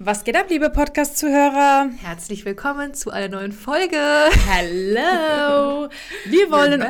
Was geht ab, liebe Podcast-Zuhörer? Herzlich willkommen zu einer neuen Folge. Hallo! Wir wollen,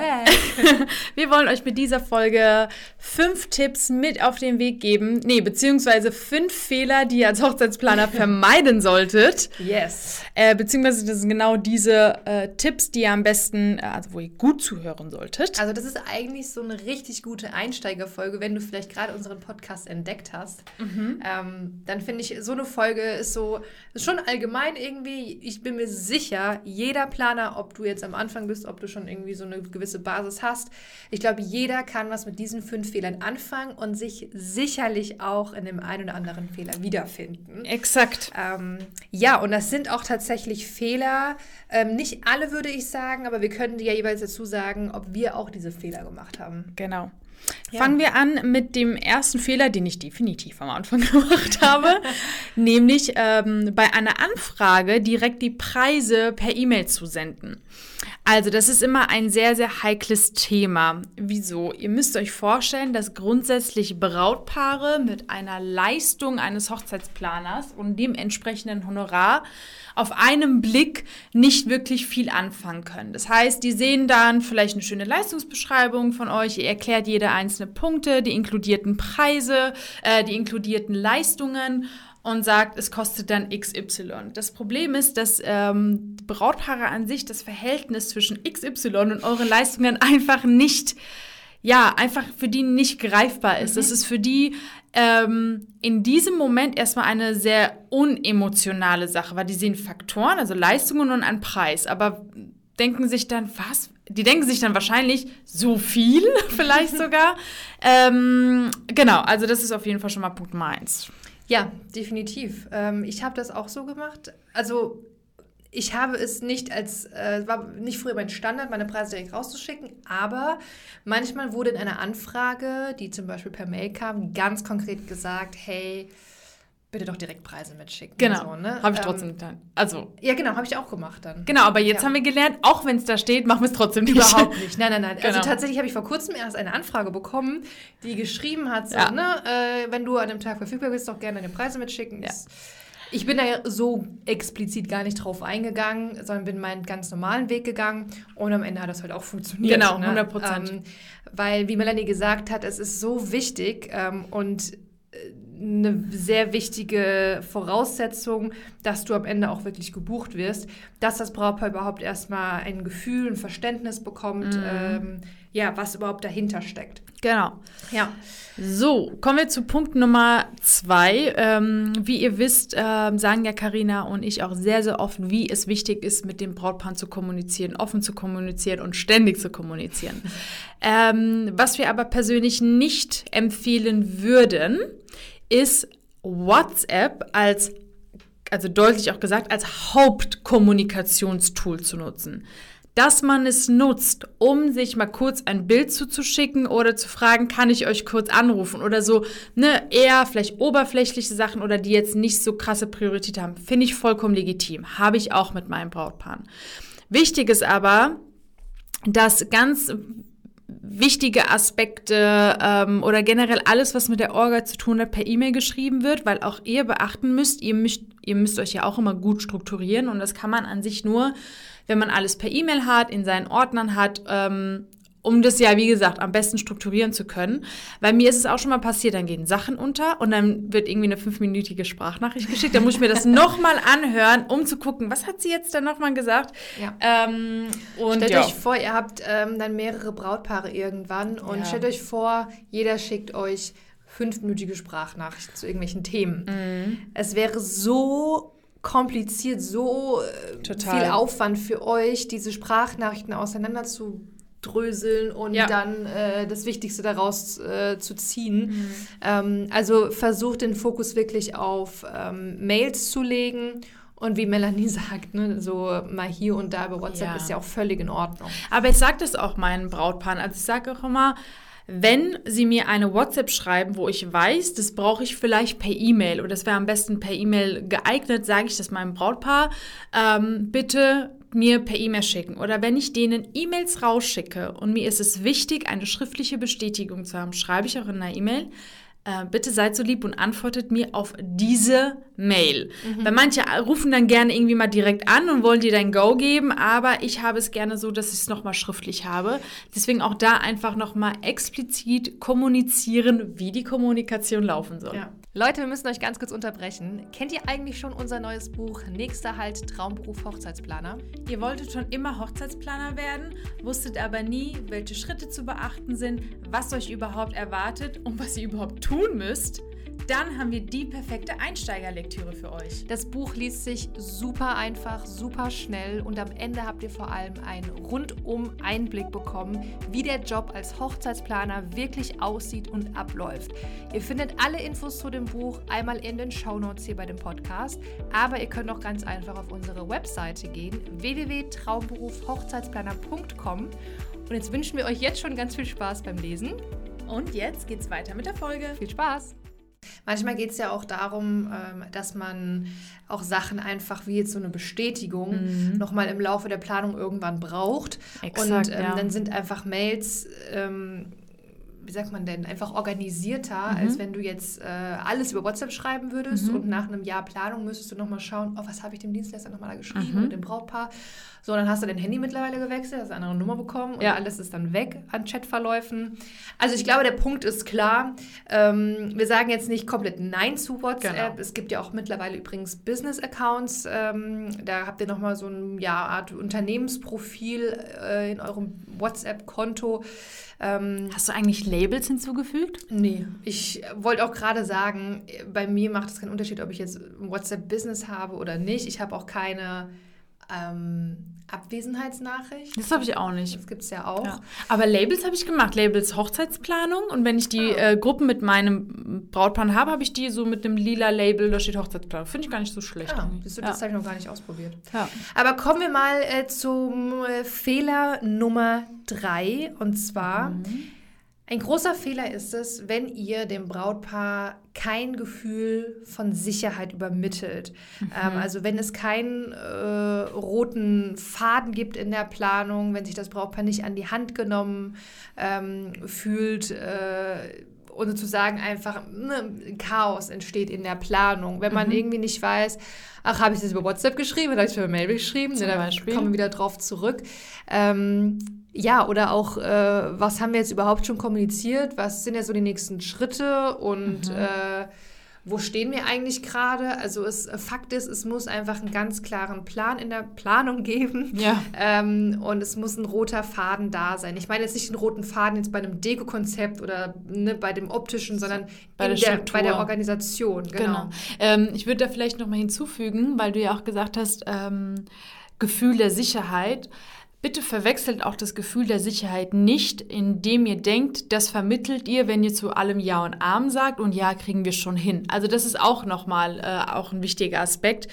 wir wollen euch mit dieser Folge fünf Tipps mit auf den Weg geben. Nee, beziehungsweise fünf Fehler, die ihr als Hochzeitsplaner vermeiden solltet. Yes. Äh, beziehungsweise das sind genau diese äh, Tipps, die ihr am besten, äh, also wo ihr gut zuhören solltet. Also das ist eigentlich so eine richtig gute Einsteigerfolge, wenn du vielleicht gerade unseren Podcast entdeckt hast. Mhm. Ähm, dann finde ich, so eine Folge ist so, ist schon allgemein irgendwie, ich bin mir sicher, jeder Planer, ob du jetzt am Anfang bist, ob du schon irgendwie so eine gewisse Basis hast, ich glaube, jeder kann was mit diesen fünf Fehlern anfangen und sich sicherlich auch in dem einen oder anderen Fehler wiederfinden. Exakt. Ähm, ja, und das sind auch tatsächlich Fehler, ähm, nicht alle würde ich sagen, aber wir können dir ja jeweils dazu sagen, ob wir auch diese Fehler gemacht haben. Genau. Ja. Fangen wir an mit dem ersten Fehler, den ich definitiv am Anfang gemacht habe, nämlich ähm, bei einer Anfrage direkt die Preise per E-Mail zu senden. Also, das ist immer ein sehr, sehr heikles Thema. Wieso? Ihr müsst euch vorstellen, dass grundsätzlich Brautpaare mit einer Leistung eines Hochzeitsplaners und dem entsprechenden Honorar auf einem Blick nicht wirklich viel anfangen können. Das heißt, die sehen dann vielleicht eine schöne Leistungsbeschreibung von euch, ihr erklärt jede einzelne Punkte, die inkludierten Preise, äh, die inkludierten Leistungen und sagt, es kostet dann XY. Das Problem ist, dass ähm, Brautpaare an sich das Verhältnis zwischen XY und euren Leistungen einfach nicht ja, einfach für die nicht greifbar ist. Mhm. Das ist für die ähm, in diesem Moment erstmal eine sehr unemotionale Sache, weil die sehen Faktoren, also Leistungen und einen Preis, aber denken sich dann, was? Die denken sich dann wahrscheinlich so viel, vielleicht sogar. ähm, genau, also das ist auf jeden Fall schon mal Punkt Nummer eins. Ja, definitiv. Ähm, ich habe das auch so gemacht. Also ich habe es nicht als, äh, war nicht früher mein Standard, meine Preise direkt rauszuschicken, aber manchmal wurde in einer Anfrage, die zum Beispiel per Mail kam, ganz konkret gesagt, hey, bitte doch direkt Preise mitschicken. Genau, so, ne? habe ich trotzdem ähm, getan. Also ja, genau, habe ich auch gemacht dann. Genau, aber jetzt ja. haben wir gelernt, auch wenn es da steht, machen wir es trotzdem nicht. Überhaupt nicht. Nein, nein, nein. Also genau. Also tatsächlich habe ich vor kurzem erst eine Anfrage bekommen, die geschrieben hat, so, ja. ne, äh, wenn du an dem Tag verfügbar bist, doch gerne deine Preise mitschicken. Ja. Ich bin da ja so explizit gar nicht drauf eingegangen, sondern bin meinen ganz normalen Weg gegangen und am Ende hat das halt auch funktioniert. Genau, 100 Prozent. Ne? Ähm, weil, wie Melanie gesagt hat, es ist so wichtig ähm, und äh, eine sehr wichtige Voraussetzung, dass du am Ende auch wirklich gebucht wirst, dass das Brautpaar überhaupt erstmal ein Gefühl, ein Verständnis bekommt, mhm. ähm, ja, was überhaupt dahinter steckt. Genau. Ja. So, kommen wir zu Punkt Nummer zwei. Ähm, wie ihr wisst, ähm, sagen ja Karina und ich auch sehr, sehr oft, wie es wichtig ist, mit dem Brautpaar zu kommunizieren, offen zu kommunizieren und ständig zu kommunizieren. Ähm, was wir aber persönlich nicht empfehlen würden, ist WhatsApp als, also deutlich auch gesagt, als Hauptkommunikationstool zu nutzen dass man es nutzt, um sich mal kurz ein Bild zuzuschicken oder zu fragen, kann ich euch kurz anrufen oder so, ne, eher vielleicht oberflächliche Sachen oder die jetzt nicht so krasse Priorität haben, finde ich vollkommen legitim. Habe ich auch mit meinem Brautpaaren. Wichtig ist aber, dass ganz wichtige Aspekte ähm, oder generell alles, was mit der Orga zu tun hat, per E-Mail geschrieben wird, weil auch ihr beachten müsst, ihr müsst, ihr müsst euch ja auch immer gut strukturieren und das kann man an sich nur, wenn man alles per E-Mail hat, in seinen Ordnern hat, ähm, um das ja, wie gesagt, am besten strukturieren zu können. Weil mir ist es auch schon mal passiert, dann gehen Sachen unter und dann wird irgendwie eine fünfminütige Sprachnachricht geschickt. Dann muss ich mir das nochmal anhören, um zu gucken, was hat sie jetzt dann nochmal gesagt. Ja. Ähm, und stellt ja. euch vor, ihr habt ähm, dann mehrere Brautpaare irgendwann und ja. stellt euch vor, jeder schickt euch fünfminütige Sprachnachrichten zu irgendwelchen Themen. Mhm. Es wäre so kompliziert, so äh, viel Aufwand für euch, diese Sprachnachrichten auseinander zu dröseln und ja. dann äh, das Wichtigste daraus äh, zu ziehen. Mhm. Ähm, also versucht den Fokus wirklich auf ähm, Mails zu legen. Und wie Melanie sagt, ne, so mal hier und da über WhatsApp ja. ist ja auch völlig in Ordnung. Aber ich sage das auch meinen Brautpaaren. Also ich sage auch immer, wenn Sie mir eine WhatsApp schreiben, wo ich weiß, das brauche ich vielleicht per E-Mail oder das wäre am besten per E-Mail geeignet, sage ich das meinem Brautpaar, ähm, bitte mir per E-Mail schicken. Oder wenn ich denen E-Mails rausschicke und mir ist es wichtig, eine schriftliche Bestätigung zu haben, schreibe ich auch in einer E-Mail, äh, bitte seid so lieb und antwortet mir auf diese Mail. Mhm. Weil manche rufen dann gerne irgendwie mal direkt an und wollen dir dein Go geben, aber ich habe es gerne so, dass ich es nochmal schriftlich habe. Deswegen auch da einfach nochmal explizit kommunizieren, wie die Kommunikation laufen soll. Ja. Leute, wir müssen euch ganz kurz unterbrechen. Kennt ihr eigentlich schon unser neues Buch Nächster Halt Traumberuf Hochzeitsplaner? Ihr wolltet schon immer Hochzeitsplaner werden, wusstet aber nie, welche Schritte zu beachten sind, was euch überhaupt erwartet und was ihr überhaupt tun müsst? dann haben wir die perfekte Einsteigerlektüre für euch. Das Buch liest sich super einfach, super schnell und am Ende habt ihr vor allem einen rundum Einblick bekommen, wie der Job als Hochzeitsplaner wirklich aussieht und abläuft. Ihr findet alle Infos zu dem Buch einmal in den Shownotes hier bei dem Podcast, aber ihr könnt auch ganz einfach auf unsere Webseite gehen, www.traumberufhochzeitsplaner.com und jetzt wünschen wir euch jetzt schon ganz viel Spaß beim Lesen. Und jetzt geht's weiter mit der Folge. Viel Spaß! Manchmal geht es ja auch darum, ähm, dass man auch Sachen einfach wie jetzt so eine Bestätigung mhm. nochmal im Laufe der Planung irgendwann braucht. Exakt, und ähm, ja. dann sind einfach Mails. Ähm, wie sagt man denn, einfach organisierter, mhm. als wenn du jetzt äh, alles über WhatsApp schreiben würdest mhm. und nach einem Jahr Planung müsstest du nochmal schauen, oh, was habe ich dem Dienstleister nochmal da geschrieben mhm. dem Brautpaar. So, dann hast du dein Handy mittlerweile gewechselt, hast eine andere Nummer bekommen und ja. alles ist dann weg an Chatverläufen. Also ich glaube, der Punkt ist klar. Ähm, wir sagen jetzt nicht komplett Nein zu WhatsApp. Genau. Es gibt ja auch mittlerweile übrigens Business-Accounts. Ähm, da habt ihr nochmal so eine ja, Art Unternehmensprofil äh, in eurem WhatsApp-Konto. Ähm, Hast du eigentlich Labels hinzugefügt? Nee. Ich wollte auch gerade sagen, bei mir macht es keinen Unterschied, ob ich jetzt WhatsApp-Business habe oder nicht. Ich habe auch keine ähm, Abwesenheitsnachricht. Das habe ich auch nicht. Das gibt es ja auch. Ja. Aber Labels habe ich gemacht. Labels Hochzeitsplanung. Und wenn ich die ah. äh, Gruppen mit meinem Brautpaar habe, habe ich die so mit dem lila Label, da steht Hochzeitsplanung. Finde ich gar nicht so schlecht. Ah, das ja. habe ich noch gar nicht ausprobiert. Ja. Aber kommen wir mal äh, zum äh, Fehler Nummer drei. Und zwar. Mhm ein großer Fehler ist es, wenn ihr dem Brautpaar kein Gefühl von Sicherheit übermittelt. Mhm. Ähm, also wenn es keinen äh, roten Faden gibt in der Planung, wenn sich das Brautpaar nicht an die Hand genommen ähm, fühlt. Äh, und sozusagen einfach ne, Chaos entsteht in der Planung. Wenn man mhm. irgendwie nicht weiß, ach, habe ich das über WhatsApp geschrieben oder habe ich es über Mail geschrieben? Zum dann Beispiel. kommen wir wieder drauf zurück. Ähm, ja, oder auch, äh, was haben wir jetzt überhaupt schon kommuniziert? Was sind jetzt so die nächsten Schritte und mhm. äh, wo stehen wir eigentlich gerade? Also es, äh, Fakt ist, es muss einfach einen ganz klaren Plan in der Planung geben. Ja. Ähm, und es muss ein roter Faden da sein. Ich meine jetzt nicht einen roten Faden jetzt bei einem Deko-Konzept oder ne, bei dem optischen, sondern bei der, der, bei der Organisation. Genau. genau. Ähm, ich würde da vielleicht noch mal hinzufügen, weil du ja auch gesagt hast, ähm, Gefühl der Sicherheit. Bitte verwechselt auch das Gefühl der Sicherheit nicht, indem ihr denkt, das vermittelt ihr, wenn ihr zu allem Ja und Arm sagt und Ja kriegen wir schon hin. Also das ist auch nochmal äh, auch ein wichtiger Aspekt.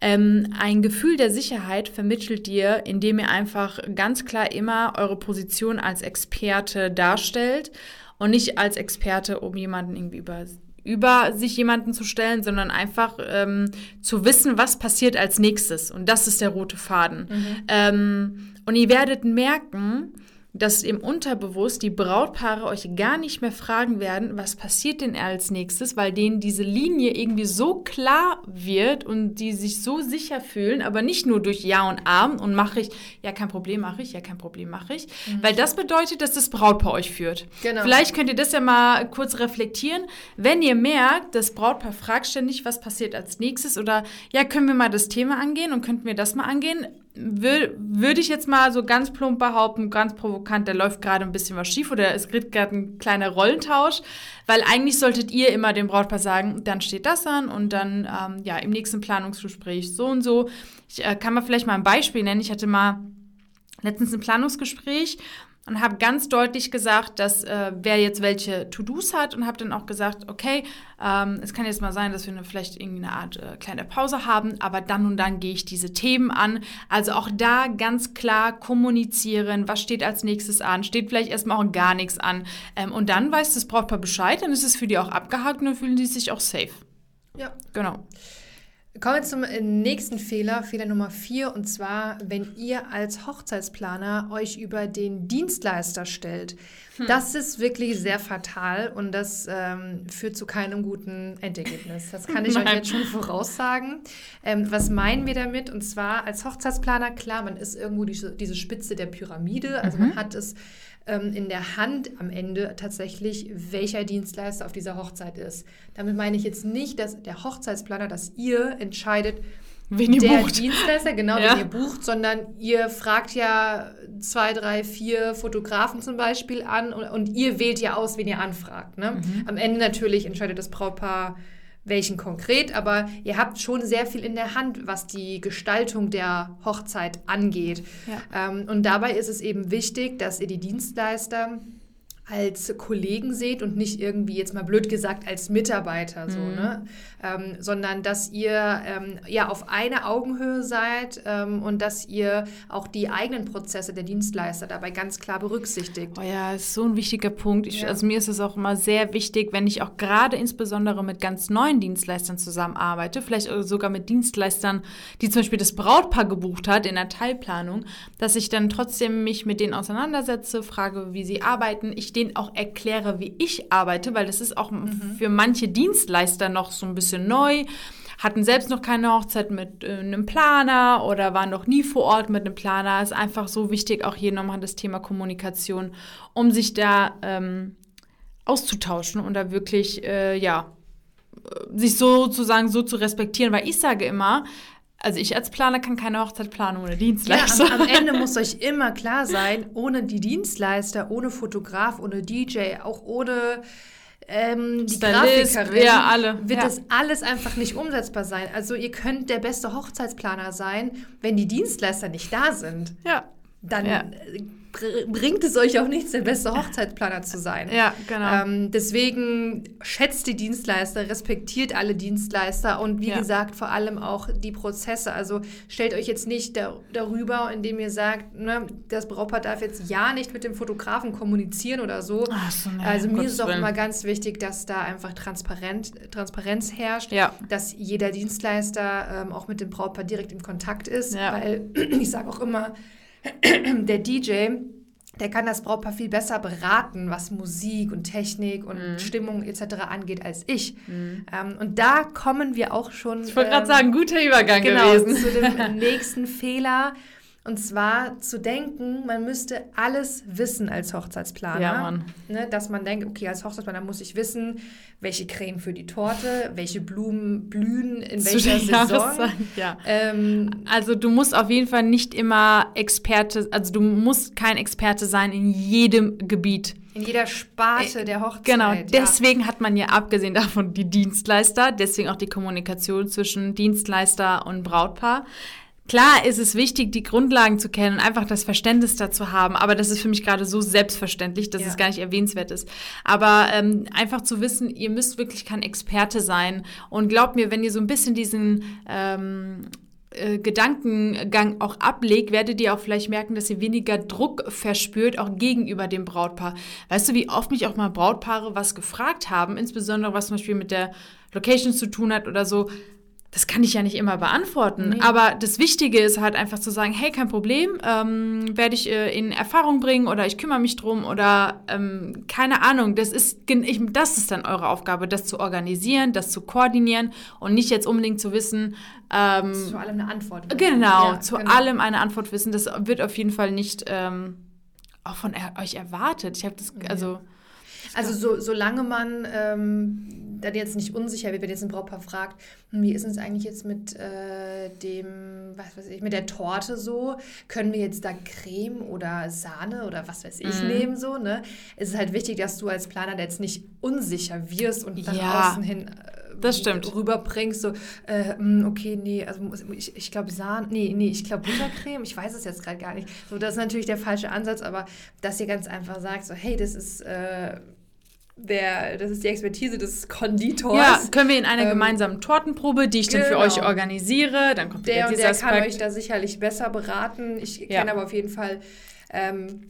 Ähm, ein Gefühl der Sicherheit vermittelt ihr, indem ihr einfach ganz klar immer eure Position als Experte darstellt und nicht als Experte, um jemanden irgendwie über über sich jemanden zu stellen, sondern einfach ähm, zu wissen, was passiert als nächstes. Und das ist der rote Faden. Mhm. Ähm, und ihr werdet merken, dass im Unterbewusst die Brautpaare euch gar nicht mehr fragen werden, was passiert denn als nächstes, weil denen diese Linie irgendwie so klar wird und die sich so sicher fühlen, aber nicht nur durch Ja und Arm und mache ich, ja kein Problem mache ich, ja kein Problem mache ich, mhm. weil das bedeutet, dass das Brautpaar euch führt. Genau. Vielleicht könnt ihr das ja mal kurz reflektieren, wenn ihr merkt, das Brautpaar fragt ständig, was passiert als nächstes oder ja, können wir mal das Thema angehen und könnten wir das mal angehen, würde ich jetzt mal so ganz plump behaupten, ganz provokant, da läuft gerade ein bisschen was schief oder es gibt gerade ein kleiner Rollentausch, weil eigentlich solltet ihr immer dem Brautpaar sagen, dann steht das an und dann ähm, ja im nächsten Planungsgespräch so und so. Ich äh, kann mal vielleicht mal ein Beispiel nennen. Ich hatte mal letztens ein Planungsgespräch und habe ganz deutlich gesagt, dass äh, wer jetzt welche To-Dos hat und habe dann auch gesagt, okay, ähm, es kann jetzt mal sein, dass wir eine, vielleicht irgendwie eine Art äh, kleine Pause haben, aber dann und dann gehe ich diese Themen an. Also auch da ganz klar kommunizieren, was steht als nächstes an, steht vielleicht erstmal auch gar nichts an ähm, und dann weiß das Brautpaar Bescheid, dann ist es für die auch abgehakt und dann fühlen die sich auch safe. Ja. Genau. Kommen wir zum äh, nächsten Fehler, Fehler Nummer vier, und zwar, wenn ihr als Hochzeitsplaner euch über den Dienstleister stellt. Hm. Das ist wirklich sehr fatal und das ähm, führt zu keinem guten Endergebnis. Das kann ich euch jetzt schon voraussagen. Ähm, was meinen wir damit? Und zwar als Hochzeitsplaner, klar, man ist irgendwo diese, diese Spitze der Pyramide, also mhm. man hat es ähm, in der Hand am Ende tatsächlich, welcher Dienstleister auf dieser Hochzeit ist. Damit meine ich jetzt nicht, dass der Hochzeitsplaner, dass ihr entscheidet, wen ihr der bucht. Dienstleister, genau, ja. wen ihr bucht, sondern ihr fragt ja zwei, drei, vier Fotografen zum Beispiel an und, und ihr wählt ja aus, wen ihr anfragt. Ne? Mhm. Am Ende natürlich entscheidet das Brautpaar, welchen konkret, aber ihr habt schon sehr viel in der Hand, was die Gestaltung der Hochzeit angeht. Ja. Ähm, und dabei ist es eben wichtig, dass ihr die Dienstleister als Kollegen seht und nicht irgendwie jetzt mal blöd gesagt als Mitarbeiter so, mhm. ne? Ähm, sondern dass ihr ähm, ja auf einer Augenhöhe seid ähm, und dass ihr auch die eigenen Prozesse der Dienstleister dabei ganz klar berücksichtigt. Oh ja, ist so ein wichtiger Punkt. Ich, ja. Also mir ist es auch immer sehr wichtig, wenn ich auch gerade insbesondere mit ganz neuen Dienstleistern zusammenarbeite, vielleicht sogar mit Dienstleistern, die zum Beispiel das Brautpaar gebucht hat in der Teilplanung, dass ich dann trotzdem mich mit denen auseinandersetze, frage, wie sie arbeiten, ich denen auch erkläre, wie ich arbeite, weil das ist auch mhm. für manche Dienstleister noch so ein bisschen neu hatten selbst noch keine Hochzeit mit äh, einem Planer oder waren noch nie vor Ort mit einem Planer. Ist einfach so wichtig, auch hier nochmal das Thema Kommunikation, um sich da ähm, auszutauschen und da wirklich, äh, ja, sich sozusagen so zu respektieren, weil ich sage immer, also ich als Planer kann keine Hochzeit planen ohne Dienstleister. Ja, am, am, Ende muss euch immer klar sein, ohne die Dienstleister, ohne Fotograf, ohne DJ, auch ohne ähm, die Stylist, Grafikerin, ja, alle. wird ja. das alles einfach nicht umsetzbar sein. Also ihr könnt der beste Hochzeitsplaner sein, wenn die Dienstleister nicht da sind. Ja. Dann ja bringt es euch auch nichts, der beste Hochzeitsplaner zu sein. Ja, genau. Ähm, deswegen schätzt die Dienstleister, respektiert alle Dienstleister und wie ja. gesagt, vor allem auch die Prozesse. Also stellt euch jetzt nicht da, darüber, indem ihr sagt, ne, das Brautpaar darf jetzt ja nicht mit dem Fotografen kommunizieren oder so. So nee, also mir ist es auch immer ganz wichtig, dass da einfach Transparent, Transparenz herrscht, ja. dass jeder Dienstleister ähm, auch mit dem Brautpaar direkt im Kontakt ist, ja. weil ich sage auch immer, der DJ, der kann das Brautpaar viel besser beraten, was Musik und Technik und mhm. Stimmung etc. angeht, als ich. Mhm. Ähm, und da kommen wir auch schon. Ich wollte ähm, gerade sagen, guter Übergang genau, gewesen. zu dem nächsten Fehler. Und zwar zu denken, man müsste alles wissen als Hochzeitsplaner. Ja, Mann. Ne, dass man denkt, okay, als Hochzeitsplaner muss ich wissen, welche Creme für die Torte, welche Blumen blühen in Zu welcher Saison. Ja. Ähm, also du musst auf jeden Fall nicht immer Experte, also du musst kein Experte sein in jedem Gebiet. In jeder Sparte äh, der Hochzeit. Genau, deswegen ja. hat man ja abgesehen davon die Dienstleister, deswegen auch die Kommunikation zwischen Dienstleister und Brautpaar. Klar ist es wichtig, die Grundlagen zu kennen und einfach das Verständnis dazu haben, aber das ist für mich gerade so selbstverständlich, dass ja. es gar nicht erwähnenswert ist. Aber ähm, einfach zu wissen, ihr müsst wirklich kein Experte sein. Und glaubt mir, wenn ihr so ein bisschen diesen ähm, äh, Gedankengang auch ablegt, werdet ihr auch vielleicht merken, dass ihr weniger Druck verspürt, auch gegenüber dem Brautpaar. Weißt du, wie oft mich auch mal Brautpaare was gefragt haben, insbesondere was zum Beispiel mit der Location zu tun hat oder so das kann ich ja nicht immer beantworten. Nee. Aber das Wichtige ist halt einfach zu sagen, hey, kein Problem, ähm, werde ich äh, in Erfahrung bringen oder ich kümmere mich drum oder ähm, keine Ahnung. Das ist, ich, das ist dann eure Aufgabe, das zu organisieren, das zu koordinieren und nicht jetzt unbedingt zu wissen. Ähm, zu allem eine Antwort. Wissen. Genau, ja, zu genau. allem eine Antwort wissen. Das wird auf jeden Fall nicht ähm, auch von er euch erwartet. Ich habe das, also. Also so, solange man ähm, dann jetzt nicht unsicher wird, wenn jetzt ein Brautpaar fragt, hm, wie ist es eigentlich jetzt mit äh, dem, was weiß ich, mit der Torte so? Können wir jetzt da Creme oder Sahne oder was weiß ich mhm. nehmen so, ne? Es ist halt wichtig, dass du als Planer jetzt nicht unsicher wirst und nach ja. außen hin äh, das stimmt. rüberbringst, so, äh, hm, okay, nee, also ich, ich glaube Sahne, nee, nee, ich glaube Buttercreme, ich weiß es jetzt gerade gar nicht. So, das ist natürlich der falsche Ansatz, aber dass ihr ganz einfach sagt, so, hey, das ist äh, der, das ist die Expertise des Konditors. Ja, können wir in einer ähm, gemeinsamen Tortenprobe, die ich dann genau. für euch organisiere, dann kommt der und der Aspekt. kann euch da sicherlich besser beraten. Ich ja. kenne aber auf jeden Fall ähm,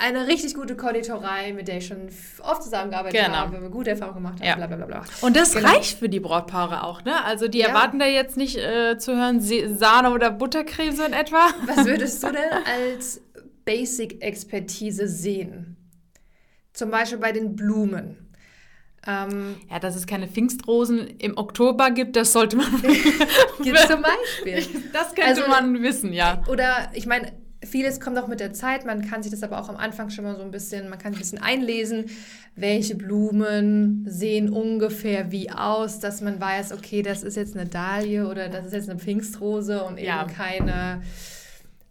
eine richtig gute Konditorei, mit der ich schon oft zusammengearbeitet genau. habe, gute Erfahrungen gemacht habe, ja. bla bla bla. Und das genau. reicht für die Brautpaare auch, ne? Also die ja. erwarten da jetzt nicht äh, zu hören Sahne oder Buttercreme so in etwa. Was würdest du denn als Basic-Expertise sehen? Zum Beispiel bei den Blumen. Ähm, ja, dass es keine Pfingstrosen im Oktober gibt, das sollte man. gibt zum Beispiel. Das könnte also, man wissen, ja. Oder ich meine, vieles kommt auch mit der Zeit. Man kann sich das aber auch am Anfang schon mal so ein bisschen, man kann ein bisschen einlesen, welche Blumen sehen ungefähr wie aus, dass man weiß, okay, das ist jetzt eine Dahlie oder das ist jetzt eine Pfingstrose und ja. eben keine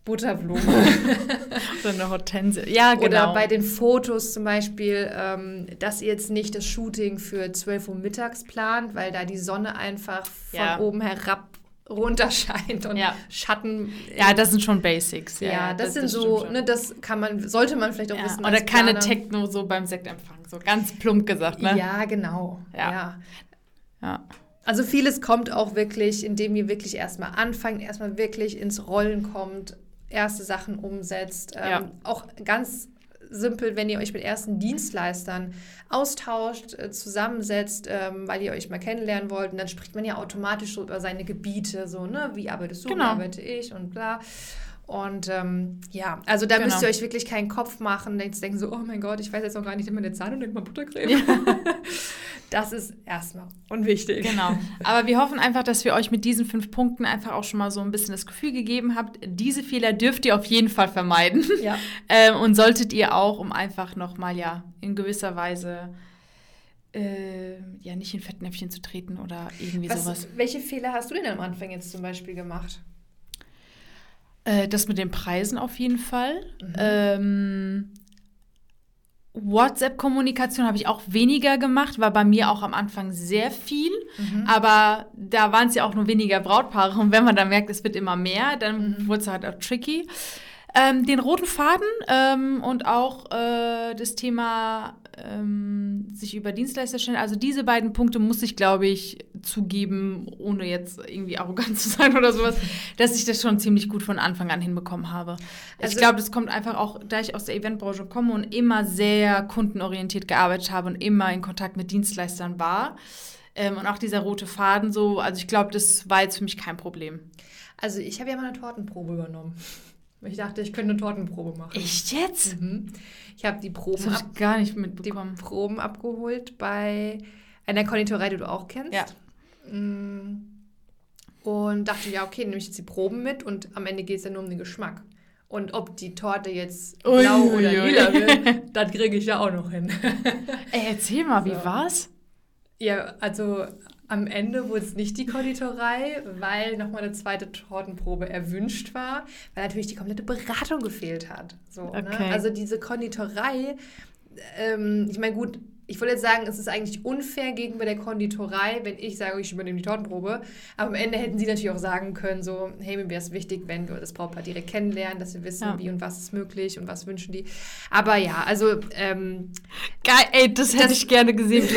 Butterblume. Oder eine Hortense. Ja, genau. Oder bei den Fotos zum Beispiel, ähm, dass ihr jetzt nicht das Shooting für 12 Uhr mittags plant, weil da die Sonne einfach von ja. oben herab runterscheint und ja. Schatten. Ja, das sind schon Basics. Ja, ja das, das, sind das so, ne, das kann man, sollte man vielleicht auch ja. wissen. Oder keine Techno so beim Sektempfang, so ganz plump gesagt, ne? Ja, genau. Ja. ja. Also vieles kommt auch wirklich, indem ihr wirklich erstmal anfangt, erstmal wirklich ins Rollen kommt, erste Sachen umsetzt. Ähm, auch ganz simpel, wenn ihr euch mit ersten Dienstleistern austauscht, äh, zusammensetzt, ähm, weil ihr euch mal kennenlernen wollt. Und dann spricht man ja automatisch so über seine Gebiete, so, ne, wie arbeitest du, genau. wie arbeite ich und bla. Und ähm, ja, also da genau. müsst ihr euch wirklich keinen Kopf machen, jetzt denken so, oh mein Gott, ich weiß jetzt auch gar nicht immer eine Zahn und mal Buttercreme. Ja. Das ist erstmal unwichtig. Genau. Aber wir hoffen einfach, dass wir euch mit diesen fünf Punkten einfach auch schon mal so ein bisschen das Gefühl gegeben habt, diese Fehler dürft ihr auf jeden Fall vermeiden. Ja. ähm, und solltet ihr auch, um einfach nochmal ja in gewisser Weise äh, ja nicht in Fettnäpfchen zu treten oder irgendwie Was, sowas. Welche Fehler hast du denn am Anfang jetzt zum Beispiel gemacht? Äh, das mit den Preisen auf jeden Fall. Mhm. Ähm, WhatsApp-Kommunikation habe ich auch weniger gemacht, war bei mir auch am Anfang sehr viel, mhm. aber da waren es ja auch nur weniger Brautpaare und wenn man dann merkt, es wird immer mehr, dann mhm. wurde es halt auch tricky. Ähm, den roten Faden ähm, und auch äh, das Thema ähm, sich über Dienstleister stellen. Also diese beiden Punkte muss ich, glaube ich, zugeben, ohne jetzt irgendwie arrogant zu sein oder sowas, dass ich das schon ziemlich gut von Anfang an hinbekommen habe. Also, ich glaube, das kommt einfach auch, da ich aus der Eventbranche komme und immer sehr kundenorientiert gearbeitet habe und immer in Kontakt mit Dienstleistern war. Ähm, und auch dieser rote Faden so, also ich glaube, das war jetzt für mich kein Problem. Also ich habe ja mal eine Tortenprobe übernommen. Ich dachte, ich könnte eine Tortenprobe machen. Echt jetzt? Mhm. Ich habe die Proben das hab gar nicht mitbekommen. Die Proben abgeholt bei einer Konditorei, die du auch kennst. Ja. Mm. Und dachte, ja, okay, nehme ich jetzt die Proben mit und am Ende geht es ja nur um den Geschmack. Und ob die Torte jetzt blau ui, oder lila wird, das kriege ich ja auch noch hin. Ey, erzähl mal, so. wie war's? Ja, also am Ende wurde es nicht die Konditorei, weil nochmal eine zweite Tortenprobe erwünscht war, weil natürlich die komplette Beratung gefehlt hat. So, ne? okay. ne? Also diese Konditorei, ähm, ich meine, gut, ich wollte jetzt sagen, es ist eigentlich unfair gegenüber der Konditorei, wenn ich sage, ich übernehme die Tortenprobe. Aber am Ende hätten sie natürlich auch sagen können, so, hey, mir wäre es wichtig, wenn wir das Brautpaar direkt kennenlernen, dass wir wissen, ja. wie und was ist möglich und was wünschen die. Aber ja, also ähm, Geil, ey, das, das hätte ich gerne gesehen.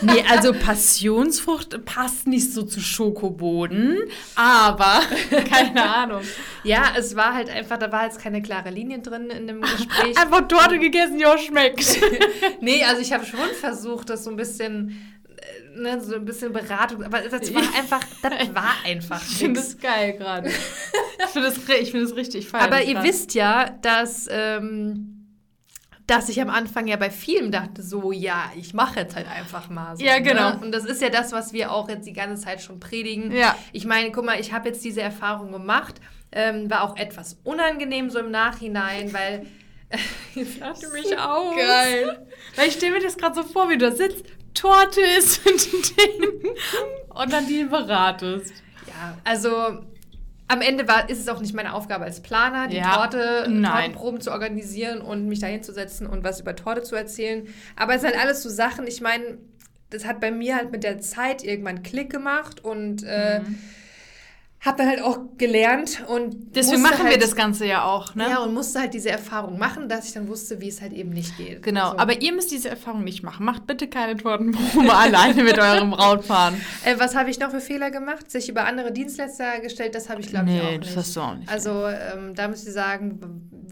Nee, also Passionsfrucht passt nicht so zu Schokoboden, aber keine Ahnung. Ja, es war halt einfach, da war jetzt keine klare Linie drin in dem Gespräch. Einfach Torte gegessen, ja, schmeckt. nee, also ich habe schon versucht, das so ein bisschen äh, ne, so ein bisschen Beratung, aber das war einfach, das war einfach. Ich finde das geil gerade. ich finde das, find das richtig fein. Aber ihr grad. wisst ja, dass, ähm, dass ich am Anfang ja bei vielen dachte, so, ja, ich mache jetzt halt einfach mal so. Ja, genau. Ne? Und das ist ja das, was wir auch jetzt die ganze Zeit schon predigen. Ja. Ich meine, guck mal, ich habe jetzt diese Erfahrung gemacht, ähm, war auch etwas unangenehm so im Nachhinein, weil Jetzt lacht du mich so aus. Geil. Weil ich stelle mir das gerade so vor, wie du da sitzt, Torte isst und dann die beratest. Ja, also am Ende war, ist es auch nicht meine Aufgabe als Planer, die ja, Torte, nein. Tortenproben zu organisieren und mich da hinzusetzen und was über Torte zu erzählen. Aber es sind halt alles so Sachen, ich meine, das hat bei mir halt mit der Zeit irgendwann Klick gemacht und äh, mhm habe dann halt auch gelernt und deswegen machen halt, wir das Ganze ja auch, ne? Ja, und musste halt diese Erfahrung machen, dass ich dann wusste, wie es halt eben nicht geht. Genau, so. aber ihr müsst diese Erfahrung nicht machen. Macht bitte keine Tortenprobe alleine mit eurem Brautfahren. Äh, was habe ich noch für Fehler gemacht? Sich über andere Dienstleister gestellt, das habe ich glaube nee, ich auch nicht. Nee, das hast du auch nicht. Also ähm, da müsst ihr sagen,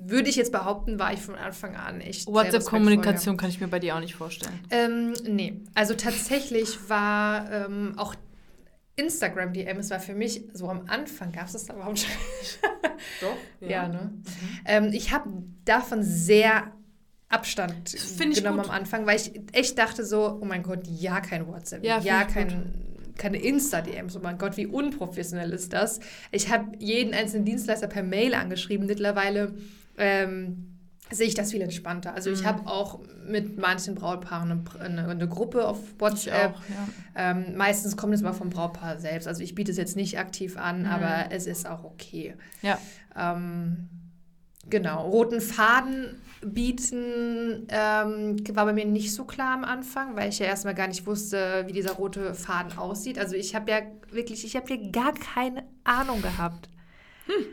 würde ich jetzt behaupten, war ich von Anfang an echt. WhatsApp-Kommunikation kann ich mir bei dir auch nicht vorstellen. Ähm, nee, also tatsächlich war ähm, auch Instagram-DMs war für mich so am Anfang, gab es das da überhaupt schon? Doch. Ja, ja ne? Mhm. Ähm, ich habe davon sehr Abstand genommen am Anfang, weil ich echt dachte so, oh mein Gott, ja, kein WhatsApp, ja, ja kein, keine Insta-DMs. Oh mein Gott, wie unprofessionell ist das? Ich habe jeden einzelnen Dienstleister per Mail angeschrieben. Mittlerweile ähm, sehe ich das viel entspannter. Also mhm. ich habe auch mit manchen Brautpaaren eine, eine, eine Gruppe auf WhatsApp. Auch, ja. ähm, meistens kommt es mal vom Brautpaar selbst. Also ich biete es jetzt nicht aktiv an, mhm. aber es ist auch okay. Ja. Ähm, genau. Roten Faden bieten ähm, war bei mir nicht so klar am Anfang, weil ich ja erstmal gar nicht wusste, wie dieser rote Faden aussieht. Also ich habe ja wirklich, ich habe hier gar keine Ahnung gehabt. Hm.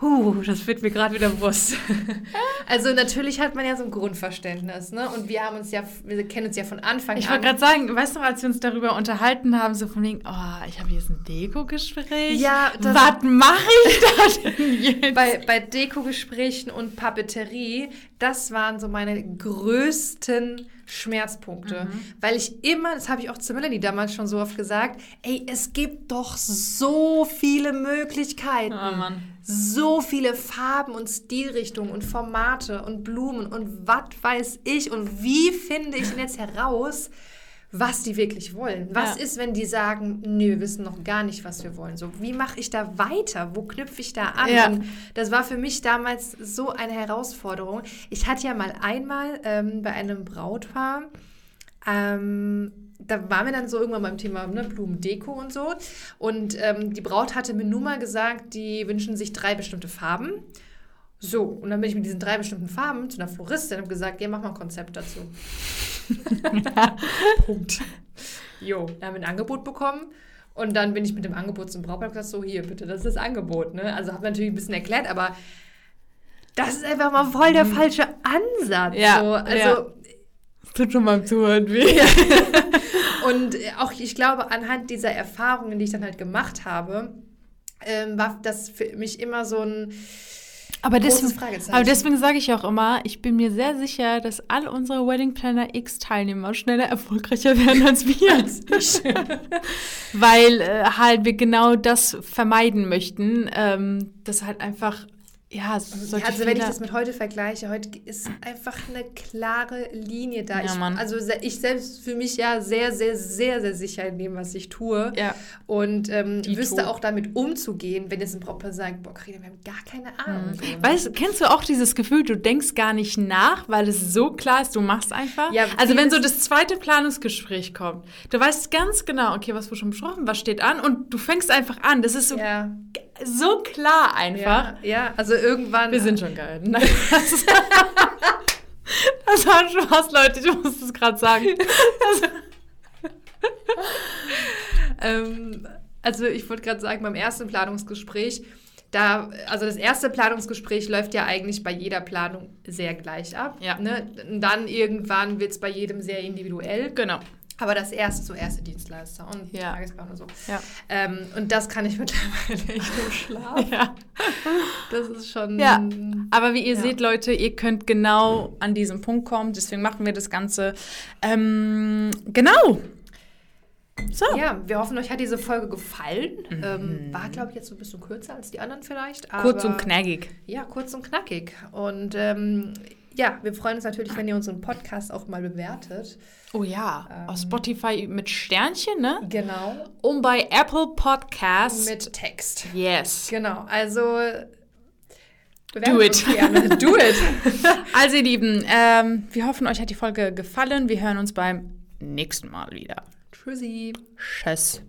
Huh, das wird mir gerade wieder bewusst. also natürlich hat man ja so ein Grundverständnis, ne? Und wir haben uns ja, wir kennen uns ja von Anfang ich an. Ich wollte gerade sagen, weißt du, als wir uns darüber unterhalten haben, so von wegen, oh, ich habe jetzt ein Deko-Gespräch. Ja, das was mache ich da denn jetzt? Bei, bei Deko-Gesprächen und Papeterie, das waren so meine größten Schmerzpunkte. Mhm. Weil ich immer, das habe ich auch zu Melanie damals schon so oft gesagt, ey, es gibt doch so viele Möglichkeiten. Oh, Mann. So viele Farben und Stilrichtungen und Formate und Blumen und was weiß ich und wie finde ich denn jetzt heraus, was die wirklich wollen. Was ja. ist, wenn die sagen, nee, wir wissen noch gar nicht, was wir wollen. So, wie mache ich da weiter? Wo knüpfe ich da an? Ja. das war für mich damals so eine Herausforderung. Ich hatte ja mal einmal ähm, bei einem Brautpaar, ähm, da waren wir dann so irgendwann beim Thema ne, Blumendeko und so. Und ähm, die Braut hatte mir nun mal gesagt, die wünschen sich drei bestimmte Farben. So, und dann bin ich mit diesen drei bestimmten Farben zu einer Floristin und habe gesagt, ja, mach mal ein Konzept dazu. Punkt. Jo, dann haben wir ein Angebot bekommen. Und dann bin ich mit dem Angebot zum Brautpaar gesagt, so hier bitte, das ist das Angebot. Ne? Also habe natürlich ein bisschen erklärt, aber das ist einfach mal voll der mhm. falsche Ansatz. Ja, so. Also ja. Das tut schon mal Zuhören weh. und auch ich glaube, anhand dieser Erfahrungen, die ich dann halt gemacht habe, ähm, war das für mich immer so ein aber deswegen, aber deswegen sage ich auch immer, ich bin mir sehr sicher, dass all unsere Wedding Planner X Teilnehmer schneller erfolgreicher werden als wir. Weil äh, halt wir genau das vermeiden möchten, ähm, dass halt einfach ja, also, also wenn ich das mit heute vergleiche, heute ist einfach eine klare Linie da. Ja, ich, also ich selbst fühle mich ja sehr, sehr, sehr, sehr sicher in dem, was ich tue. Ja. Und ähm, wüsste auch damit umzugehen, wenn jetzt ein Brautpaar sagt, boah, Karina, wir haben gar keine Ahnung. Mhm. Weißt du, kennst du auch dieses Gefühl, du denkst gar nicht nach, weil es so klar ist, du machst einfach? Ja, also wenn so das zweite Planungsgespräch kommt, du weißt ganz genau, okay, was wurde schon besprochen, was steht an und du fängst einfach an. Das ist so... Ja so klar einfach. Ja, ja, also irgendwann. Wir sind schon geil. Nein, das, das war Spaß, Leute. Ich muss das gerade sagen. ähm, also ich wollte gerade sagen, beim ersten Planungsgespräch, da, also das erste Planungsgespräch läuft ja eigentlich bei jeder Planung sehr gleich ab. Ja. Ne? dann irgendwann wird es bei jedem sehr individuell. Genau. Aber das erste, so erste Dienstleister und ja. Tagesplan und so. Ja. Ähm, und das kann ich mittlerweile echt im Schlaf. Ja. Das ist schon. Ja. Aber wie ihr ja. seht, Leute, ihr könnt genau an diesen Punkt kommen. Deswegen machen wir das Ganze. Ähm, genau. So. Ja, wir hoffen, euch hat diese Folge gefallen. Mhm. Ähm, war, glaube ich, jetzt so ein bisschen kürzer als die anderen vielleicht. kurz und knackig. Ja, kurz und knackig. Und ähm, ja, wir freuen uns natürlich, wenn ihr unseren Podcast auch mal bewertet. Oh ja, ähm, auf Spotify mit Sternchen, ne? Genau. Und bei Apple Podcasts mit Text. Yes. Genau, also Do it. Do it. also ihr Lieben, ähm, wir hoffen, euch hat die Folge gefallen. Wir hören uns beim nächsten Mal wieder. Tschüssi. Tschüss.